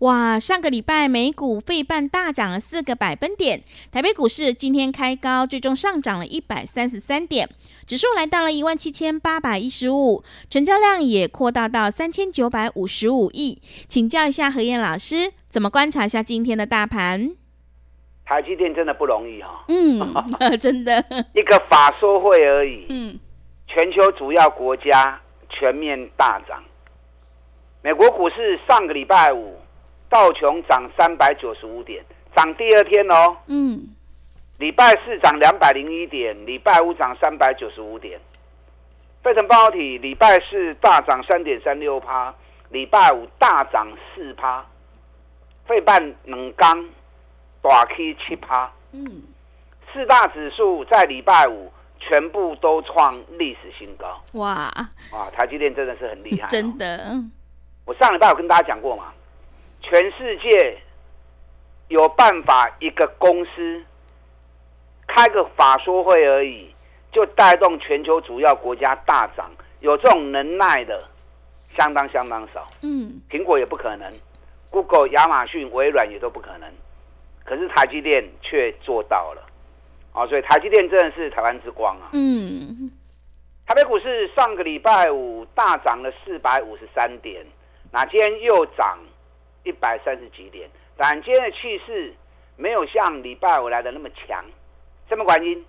哇，上个礼拜美股费半大涨了四个百分点，台北股市今天开高，最终上涨了一百三十三点，指数来到了一万七千八百一十五，成交量也扩大到三千九百五十五亿。请教一下何燕老师，怎么观察一下今天的大盘？台积电真的不容易哈，嗯，真的，一个法说会而已，嗯，全球主要国家全面大涨，美国股市上个礼拜五。道琼涨三百九十五点，涨第二天哦。嗯，礼拜四涨两百零一点，礼拜五涨三百九十五点。费城半导体礼拜四大涨三点三六趴，礼拜五大涨四趴。费半能刚大 K 七趴。嗯，四大指数在礼拜五全部都创历史新高。哇！哇！台积电真的是很厉害，真的。我上礼拜有跟大家讲过嘛。全世界有办法一个公司开个法说会而已，就带动全球主要国家大涨，有这种能耐的相当相当少。嗯，苹果也不可能，Google、亚马逊、微软也都不可能，可是台积电却做到了。啊，所以台积电真的是台湾之光啊。嗯，台北股市上个礼拜五大涨了四百五十三点，那今天又涨。一百三十几点，但今天的气势没有像礼拜五来的那么强，什么原因？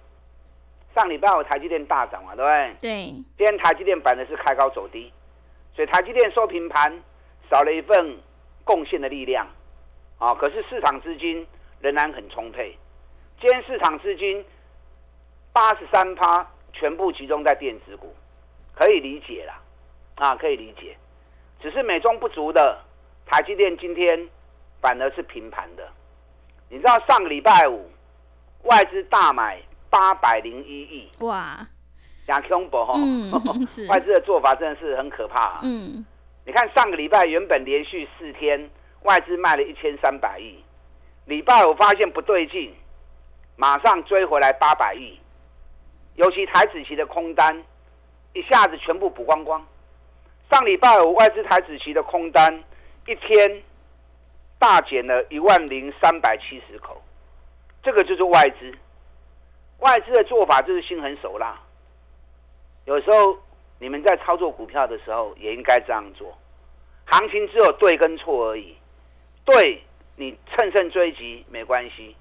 上礼拜五台积电大涨嘛，对不对？对。今天台积电反的是开高走低，所以台积电收平盘，少了一份贡献的力量啊。可是市场资金仍然很充沛，今天市场资金八十三趴全部集中在电子股，可以理解啦，啊，可以理解，只是美中不足的。台积电今天反而是平盘的，你知道上个礼拜五外资大买八百零一亿。哇，讲恐怖哈，外资的做法真的是很可怕。嗯，你看上个礼拜原本连续四天外资卖了一千三百亿，礼拜五发现不对劲，马上追回来八百亿，尤其台子期的空单一下子全部补光光。上礼拜五外资台子期的空单。一天大减了一万零三百七十口，这个就是外资。外资的做法就是心狠手辣。有时候你们在操作股票的时候也应该这样做。行情只有对跟错而已，对你乘胜追击没关系。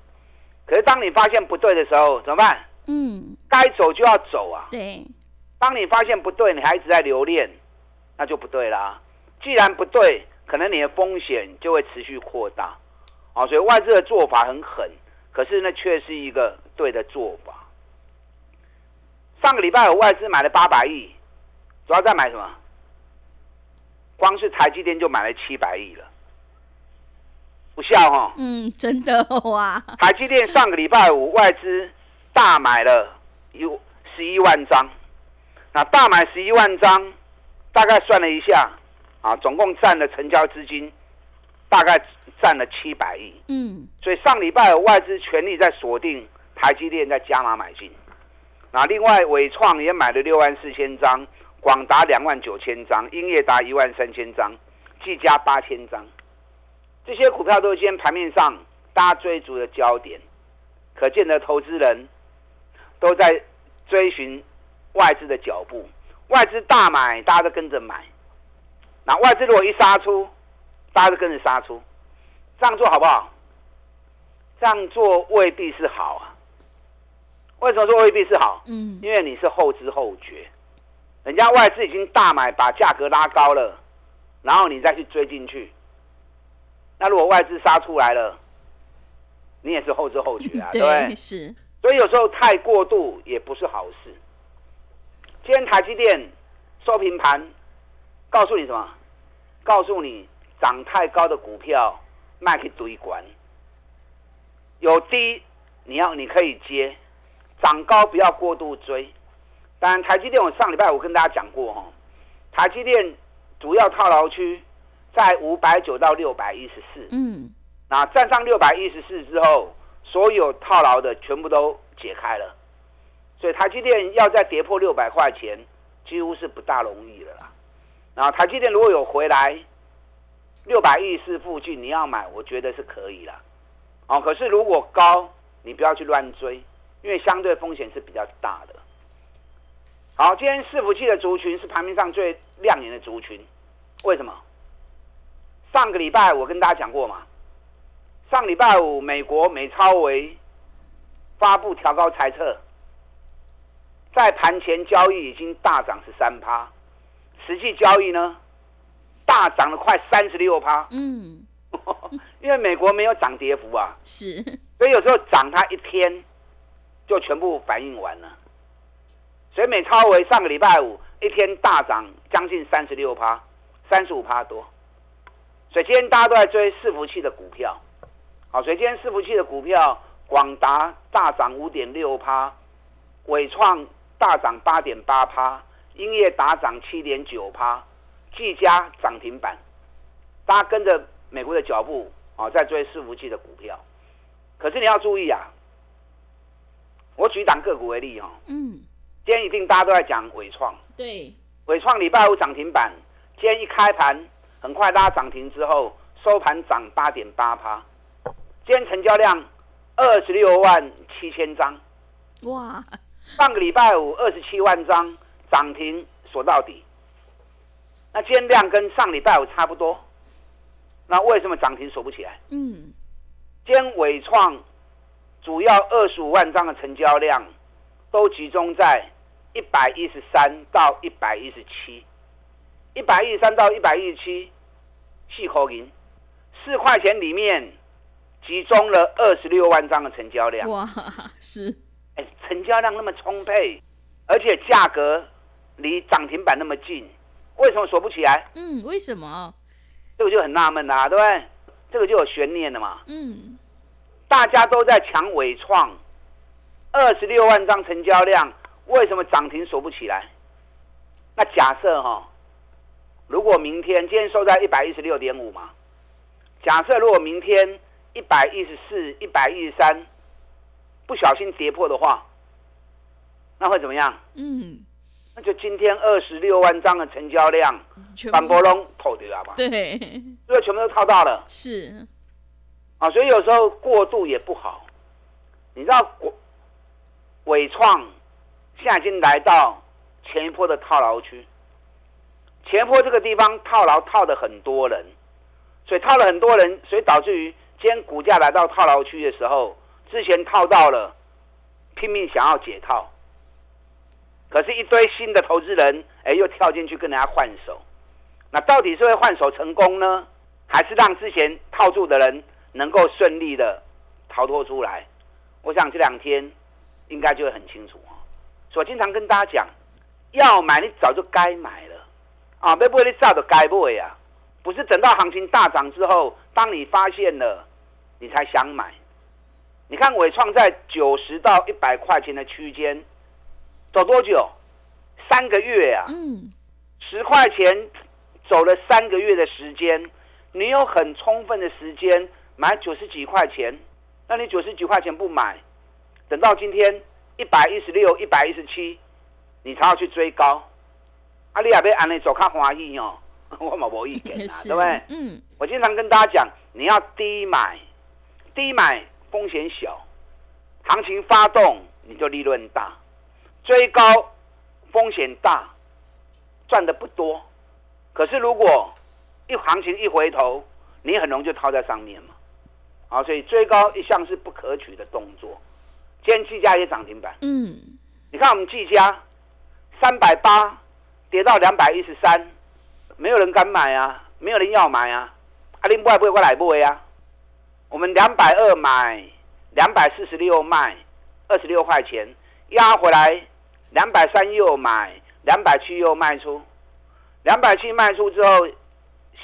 可是当你发现不对的时候怎么办？嗯，该走就要走啊。对。当你发现不对，你还一直在留恋，那就不对啦。既然不对。可能你的风险就会持续扩大，啊，所以外资的做法很狠，可是那却是一个对的做法。上个礼拜有外资买了八百亿，主要在买什么？光是台积电就买了七百亿了，不笑哈？嗯，真的哇！台积电上个礼拜五外资大买了有十一万张，那大买十一万张，大概算了一下。啊，总共占了成交资金，大概占了七百亿。嗯，所以上礼拜外资全力在锁定台积电，在加码买进。那另外伟创也买了六万四千张，广达两万九千张，英业达一万三千张，技嘉八千张。这些股票都是今天盘面上大家追逐的焦点，可见的投资人都在追寻外资的脚步。外资大买，大家都跟着买。那外资如果一杀出，大家都跟着杀出，这样做好不好？这样做未必是好啊。为什么说未必是好？嗯，因为你是后知后觉，人家外资已经大买，把价格拉高了，然后你再去追进去。那如果外资杀出来了，你也是后知后觉啊，对不对？是。所以有时候太过度也不是好事。今天台积电收平盘，告诉你什么？告诉你涨太高的股票卖去堆管，有低你要你可以接，涨高不要过度追。当然，台积电我上礼拜我跟大家讲过哈，台积电主要套牢区在五百九到六百一十四。嗯，那站上六百一十四之后，所有套牢的全部都解开了，所以台积电要再跌破六百块钱，几乎是不大容易的啦。然后台积电如果有回来六百一十四附近，你要买，我觉得是可以啦。哦，可是如果高，你不要去乱追，因为相对风险是比较大的。好，今天伺服器的族群是盘面上最亮眼的族群，为什么？上个礼拜我跟大家讲过嘛，上礼拜五美国美超维发布调高猜测，在盘前交易已经大涨十三趴，实际交易呢大涨了快三十六趴。嗯，因为美国没有涨跌幅啊，是，所以有时候涨它一天就全部反应完了。所以美超为上个礼拜五一天大涨将近三十六趴，三十五趴多。所以今天大家都在追伺服器的股票，好，所以今天伺服器的股票，广达大涨五点六趴，伟创大涨八点八趴，英业打涨七点九趴，技嘉涨停板，大家跟着美国的脚步啊，在追伺服器的股票。可是你要注意啊，我举档个股为例哦，嗯，今天一定大家都在讲伟创，对，伟创礼拜五涨停板，今天一开盘很快拉涨停之后，收盘涨八点八趴，今天成交量二十六万七千张，哇，上个礼拜五二十七万张涨停锁到底，那今天量跟上礼拜五差不多，那为什么涨停锁不起来？嗯，今天伟创主要二十五万张的成交量都集中在一百一十三到一百一十七，一百一十三到一百一十七，细口银四块钱里面集中了二十六万张的成交量，哇，是，哎，成交量那么充沛，而且价格离涨停板那么近，为什么锁不起来？嗯，为什么？这个就很纳闷啦，对不对？这个就有悬念了嘛。嗯，大家都在抢伟创，二十六万张成交量，为什么涨停锁不起来？那假设哈，如果明天今天收在一百一十六点五嘛，假设如果明天一百一十四、一百一十三不小心跌破的话，那会怎么样？嗯，那就今天二十六万张的成交量，全部反波龙透掉吧，对，这个全部都套到了。是，啊，所以有时候过度也不好。你知道国伟创现在已经来到前一波的套牢区，前一波这个地方套牢套的很多人，所以套了很多人，所以导致于今天股价来到套牢区的时候，之前套到了，拼命想要解套，可是，一堆新的投资人，哎，又跳进去跟人家换手，那到底是会换手成功呢，还是让之前套住的人能够顺利的逃脱出来？我想这两天应该就会很清楚啊。所以我经常跟大家讲，要买你早就该买了啊，别不会你早就该买呀，不是等到行情大涨之后，当你发现了，你才想买。你看伟创在九十到一百块钱的区间走多久？三个月啊，嗯，十块钱走了三个月的时间，你有很充分的时间买九十几块钱，那你九十几块钱不买，等到今天一百一十六、一百一十七，你才要去追高，啊，你也要安尼走看欢喜哦，我嘛无意见啊，对不对？嗯，我经常跟大家讲，你要低买，低买风险小，行情发动你就利润大，追高风险大，赚的不多。可是如果一行情一回头，你很容易就套在上面嘛。啊，所以追高一向是不可取的动作。今天技嘉也涨停板，嗯，你看我们技嘉三百八跌到两百一十三，没有人敢买啊，没有人要买啊，啊，你买不会过来买啊？我们两百二买，两百四十六卖，二十六块钱，压回来两百三又买，两百七又卖出，两百七卖出之后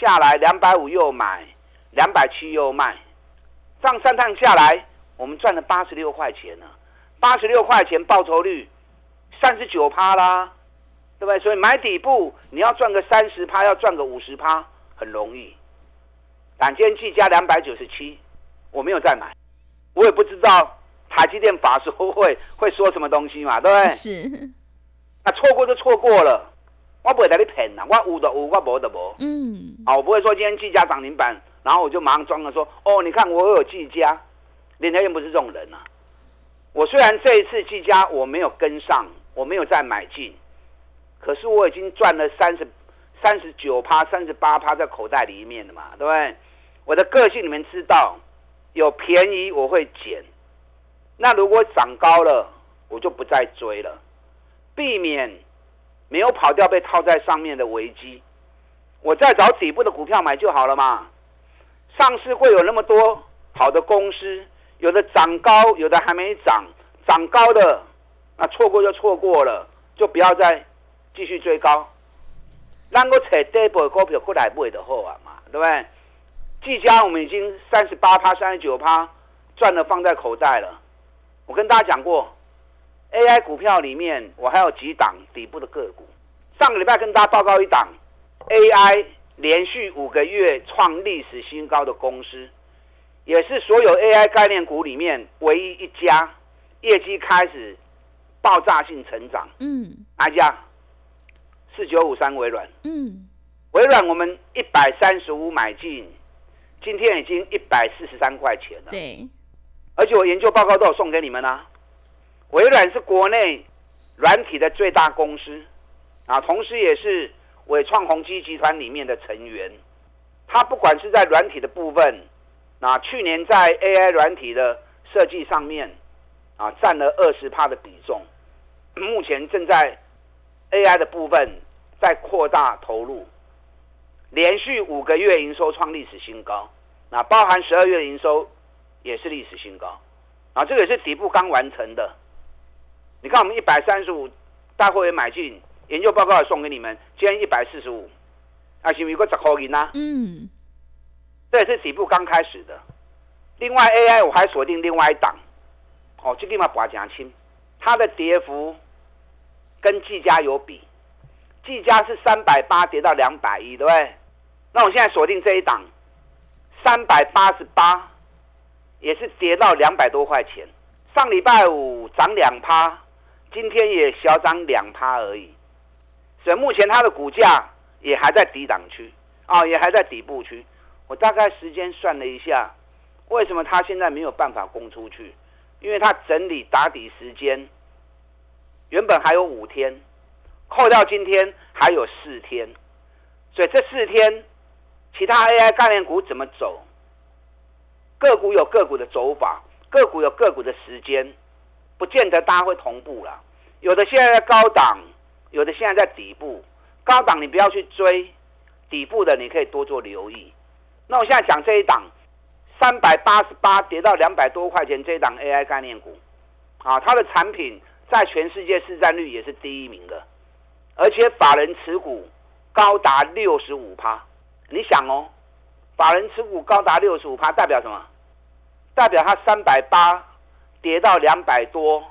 下来两百五又买，两百七又卖，这样三趟下来，我们赚了八十六块钱呢，八十六块钱报酬率三十九趴啦，对不对？所以买底部你要赚个三十趴，要赚个五十趴很容易。但今天计价两百九十七，我没有再买，我也不知道台积电法说会会说什么东西嘛，对不对？是，那错过就错过了，我不会带你骗呐，我有的有，我无的无。嗯，啊，我不会说今天计价涨停板，然后我就马上装了说，哦，你看我有计价，林台燕不是这种人啊。我虽然这一次技家我没有跟上，我没有再买进，可是我已经赚了三十三十九趴、三十八趴在口袋里面了嘛，对不对？我的个性你们知道，有便宜我会捡，那如果涨高了，我就不再追了，避免没有跑掉被套在上面的危机。我再找底部的股票买就好了嘛。上市会有那么多好的公司，有的涨高，有的还没涨，涨高的那错过就错过了，就不要再继续追高。让我找底部股票过来买的好啊嘛，对不对？技嘉我们已经三十八趴、三十九趴赚了放在口袋了。我跟大家讲过，AI 股票里面我还有几档底部的个股。上个礼拜跟大家报告一档 AI 连续五个月创历史新高的公司，也是所有 AI 概念股里面唯一一家业绩开始爆炸性成长。嗯，哪一家？四九五三微软。嗯，微软我们一百三十五买进，今天已经一百四十三块钱了。对，而且我研究报告都有送给你们啦、微软是国内软体的最大公司啊，同时也是伟创宏基集团里面的成员。它不管是在软体的部分，啊，去年在 AI 软体的设计上面啊，占了二十趴的比重，目前正在 AI 的部分在扩大投入，连续五个月营收创历史新高，那包含十二月营收也是历史新高，啊，这个也是底部刚完成的。你看我们一百三十五大会员买进，研究报告也送给你们，今天一百四十五，啊，是不是有个十块银啊？嗯，这也是底部刚开始的。另外 AI 我还锁定另外一档，哦，这地方拔加轻，它的跌幅跟技嘉有比，技嘉是三百八跌到两百一，对不对？那我现在锁定这一档，三百八十八，也是跌到两百多块钱。上礼拜五涨两趴，今天也小涨两趴而已。所以目前它的股价也还在低档区啊，也还在底部区。我大概时间算了一下，为什么它现在没有办法攻出去？因为它整理打底时间原本还有五天，扣掉今天还有四天，所以这四天其他 AI 概念股怎么走？个股有个股的走法，个股有个股的时间，不见得大家会同步啦。有的现在在高档，有的现在在底部。高档你不要去追，底部的你可以多做留意。那我现在讲这一档，三百八十八跌到两百多块钱这一档 AI 概念股，啊，它的产品在全世界市占率也是第一名的，而且法人持股高达六十五趴。你想哦，法人持股高达六十五趴，代表什么？代表它三百八跌到两百多，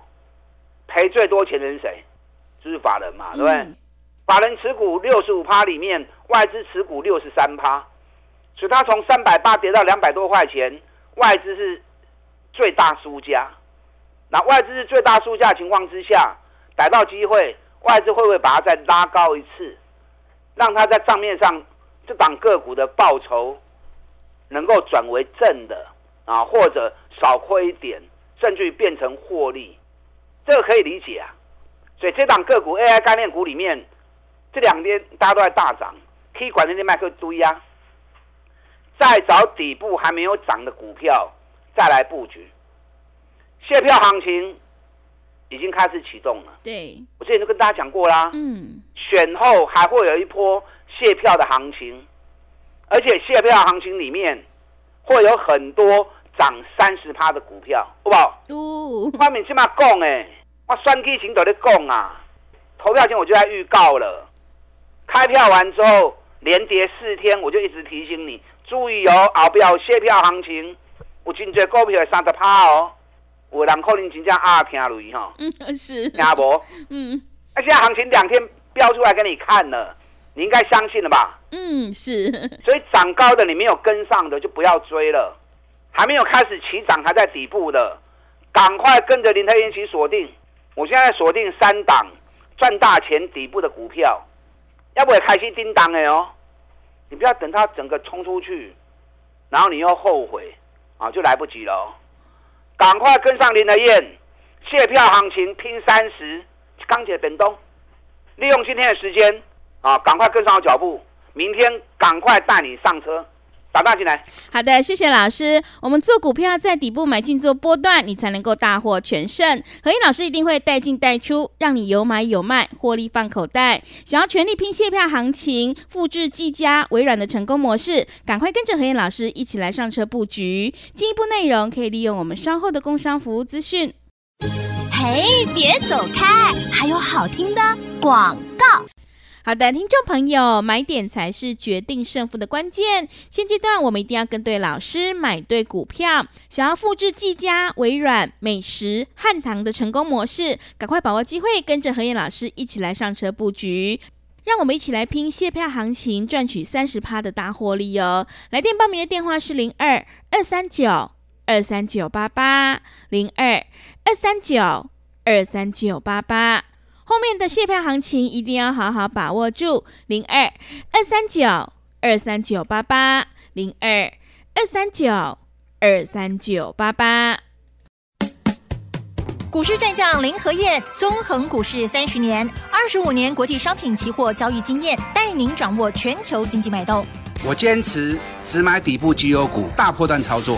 赔最多钱的是谁？就是法人嘛，对不对？嗯法人持股六十五趴里面，外资持股六十三趴，所以它从三百八跌到两百多块钱，外资是最大输家。那外资是最大输家的情况之下，逮到机会，外资会不会把它再拉高一次，让它在账面上这档个股的报酬能够转为正的啊，或者少亏一点，甚至于变成获利，这个可以理解啊。所以这档个股 AI 概念股里面，这两天大家都在大涨，可以管那些麦克堆啊，再找底部还没有涨的股票再来布局。卸票行情已经开始启动了，对，我之前就跟大家讲过啦，嗯，选后还会有一波卸票的行情，而且卸票行情里面会有很多涨三十趴的股票，好不好？哦，外面起码讲诶，我选举前都在讲啊，投票前我就在预告了，开票完之后连跌四天，我就一直提醒你注意哦，后边有卸票行情，有真多股票三十趴哦，有人可能真正啊听雷吼，嗯，是，听无？嗯。那现在行情两天标出来给你看了，你应该相信了吧？嗯是，所以涨高的你没有跟上的就不要追了，还没有开始起涨还在底部的，赶快跟着林特一起锁定。我现在锁定三档赚大钱底部的股票，要不也开心叮当的哦。你不要等它整个冲出去，然后你又后悔啊，就来不及了、哦。赶快跟上林德燕，卸票行情拼三十，钢铁本东，利用今天的时间啊，赶快跟上我脚步。明天赶快带你上车，打大进来。好的，谢谢老师。我们做股票在底部买进做波段，你才能够大获全胜。何燕老师一定会带进带出，让你有买有卖，获利放口袋。想要全力拼卸票行情，复制技嘉、微软的成功模式，赶快跟着何燕老师一起来上车布局。进一步内容可以利用我们稍后的工商服务资讯。嘿，别走开，还有好听的广告。好的，听众朋友，买点才是决定胜负的关键。现阶段我们一定要跟对老师，买对股票。想要复制技嘉、微软、美食、汉唐的成功模式，赶快把握机会，跟着何燕老师一起来上车布局。让我们一起来拼卸票行情，赚取三十趴的大获利哦！来电报名的电话是零二二三九二三九八八零二二三九二三九八八。后面的卸票行情一定要好好把握住，零二二三九二三九八八，零二二三九二三九八八。股市战将林和燕，纵横股市三十年，二十五年国际商品期货交易经验，带您掌握全球经济脉动。我坚持只买底部绩优股，大波段操作。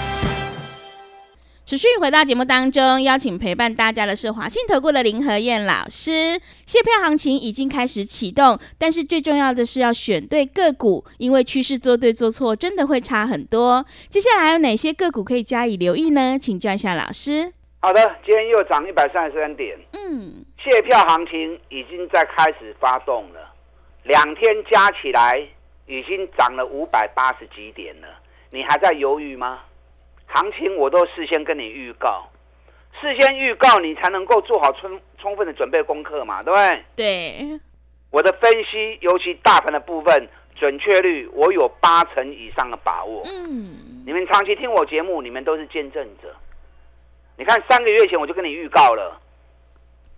持续回到节目当中，邀请陪伴大家的是华信投顾的林和燕老师。卸票行情已经开始启动，但是最重要的是要选对个股，因为趋势做对做错真的会差很多。接下来有哪些个股可以加以留意呢？请教一下老师。好的，今天又涨一百三十三点，嗯，卸票行情已经在开始发动了，两天加起来已经涨了五百八十几点了，你还在犹豫吗？行情我都事先跟你预告，事先预告你才能够做好充充分的准备功课嘛，对不对？对，我的分析，尤其大盘的部分，准确率我有八成以上的把握。嗯，你们长期听我节目，你们都是见证者。你看，三个月前我就跟你预告了，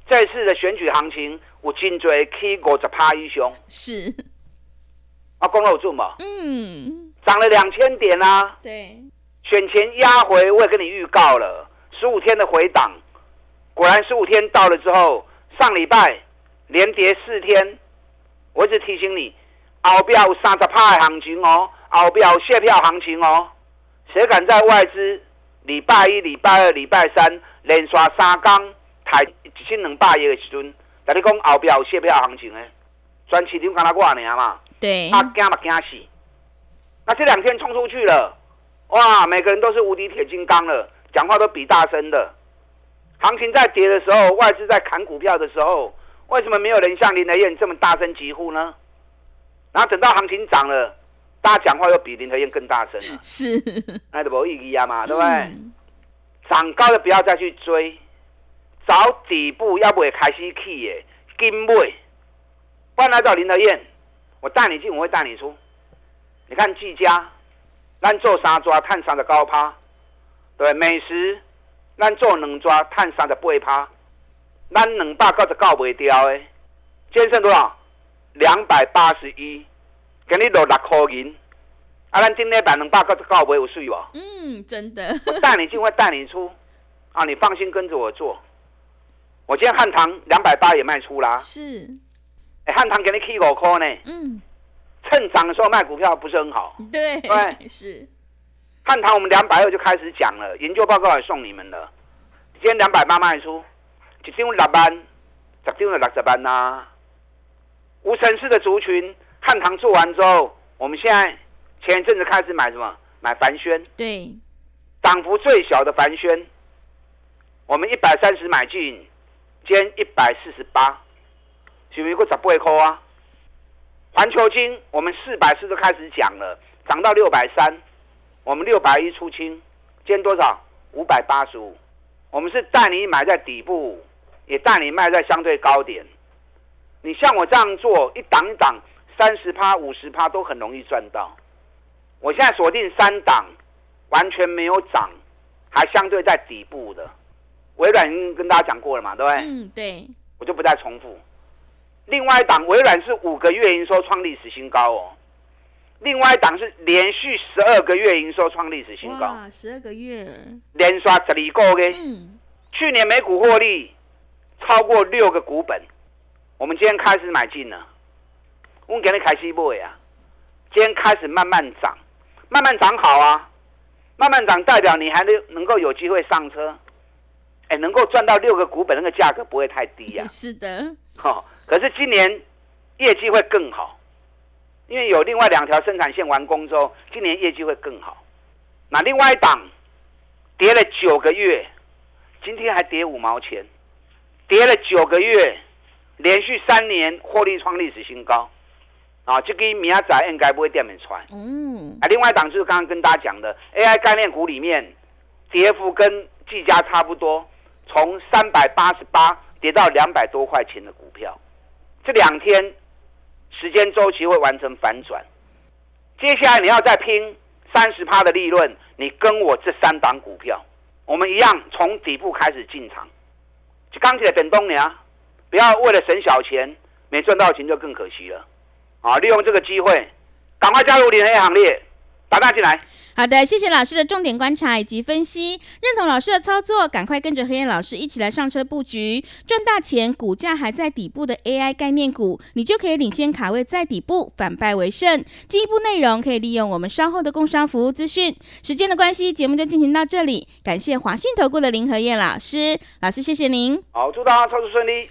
这次的选举行情，我颈椎 K 五十趴一雄，是，啊，公有准嘛，嗯，涨了两千点啊，对，选前压回我也跟你预告了，十五天的回档，果然十五天到了之后，上礼拜连跌四天，我一直提醒你，后边有三十趴的行情哦，后边有卸票行情哦，谁敢在外资礼拜一、礼拜二、礼拜三连刷三缸抬一千两百亿的时阵，跟你讲后边有卸票行情呢，全市场敢若我尔嘛，对，他惊嘛惊死。那这两天冲出去了，哇，每个人都是无敌铁金刚了，讲话都比大声的。行情在跌的时候，外资在砍股票的时候，为什么没有人像林德燕这么大声疾呼呢？然后等到行情涨了，大家讲话又比林德燕更大声了，是，那就没意义啊嘛，对不对？嗯涨高的不要再去追，找底部要不也开始起耶，跟尾。不然来找林德燕，我带你进，我会带你出。你看技嘉，咱做三抓探三的高趴，对，美食，咱做两抓探三的八趴，咱两百九十九袂掉的，今天剩多少？两百八十一，给你落六块银。啊，咱今天版两百九十九袂有水无？嗯，真的，我带你进会带你出，啊，你放心跟着我做。我今天汉唐两百八也卖出啦，是，哎，汉唐给你起五块呢，嗯，趁涨的时候卖股票不是很好？对，对是，汉唐我们两百二就开始讲了，研究报告也送你们了。今天两百八卖出，一张六万，十张就六十万呐。无城市的族群，汉唐做完之后，我们现在前一阵子开始买什么？买凡轩，对，涨幅最小的凡轩，我们一百三十买进，今天一百四十八，是不是过十八块啊？环球金我们四百四就开始讲了，涨到六百三，我们六百一出清，今天多少？五百八十五。我们是带你买在底部，也带你卖在相对高点。你像我这样做，一档一档，三十趴、五十趴都很容易赚到。我现在锁定三档，完全没有涨，还相对在底部的。微软已经跟大家讲过了嘛，对不对？嗯，对，我就不再重复。另外一档微软是五个月营收创历史新高哦，另外一档是连续十二个月营收创历史新高，十二个月，连刷十二个月，嗯，去年每股获利超过六个股本，我们今天开始买进了，我们给你开始买啊，今天开始慢慢涨，慢慢涨好啊，慢慢涨代表你还能能够有机会上车，哎，能够赚到六个股本，那个价格不会太低呀、是的，哈、可是今年业绩会更好，因为有另外两条生产线完工之后，今年业绩会更好。那另外一档跌了九个月，今天还跌五毛钱，跌了九个月，连续三年获利创历史新高。啊，这个明仔载应该不会掉面穿。嗯，啊，另外一档就是刚刚跟大家讲的 AI 概念股里面，跌幅跟技嘉差不多，从三百八十八跌到两百多块钱的股票，这两天时间周期会完成反转。接下来你要再拼三十趴的利润，你跟我这三档股票，我们一样从底部开始进场。就钢铁等东娘，不要为了省小钱，没赚到钱就更可惜了。啊，利用这个机会，赶快加入联黑行列，打大进来。好的，谢谢老师的重点观察以及分析，认同老师的操作，赶快跟着黑燕老师一起来上车布局，赚大钱。股价还在底部的 AI 概念股，你就可以领先卡位在底部，反败为胜。进一步内容可以利用我们稍后的工商服务资讯。时间的关系，节目就进行到这里，感谢华信投顾的林和燕老师，老师谢谢您。好，祝大家操作顺利。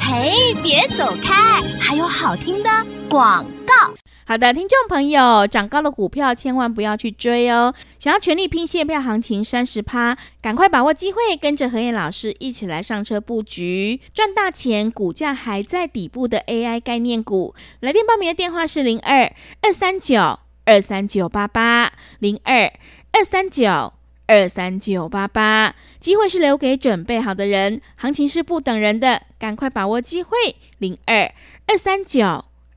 嘿，别走开，还有好听的广告。好的，听众朋友，涨高的股票千万不要去追哦。想要全力拼现票行情三十趴，赶快把握机会，跟着何燕老师一起来上车布局，赚大钱。股价还在底部的 AI 概念股，来电报名的电话是零二二三九二三九八八零二二三九。二三九八八，机会是留给准备好的人，行情是不等人的，赶快把握机会。零二二三九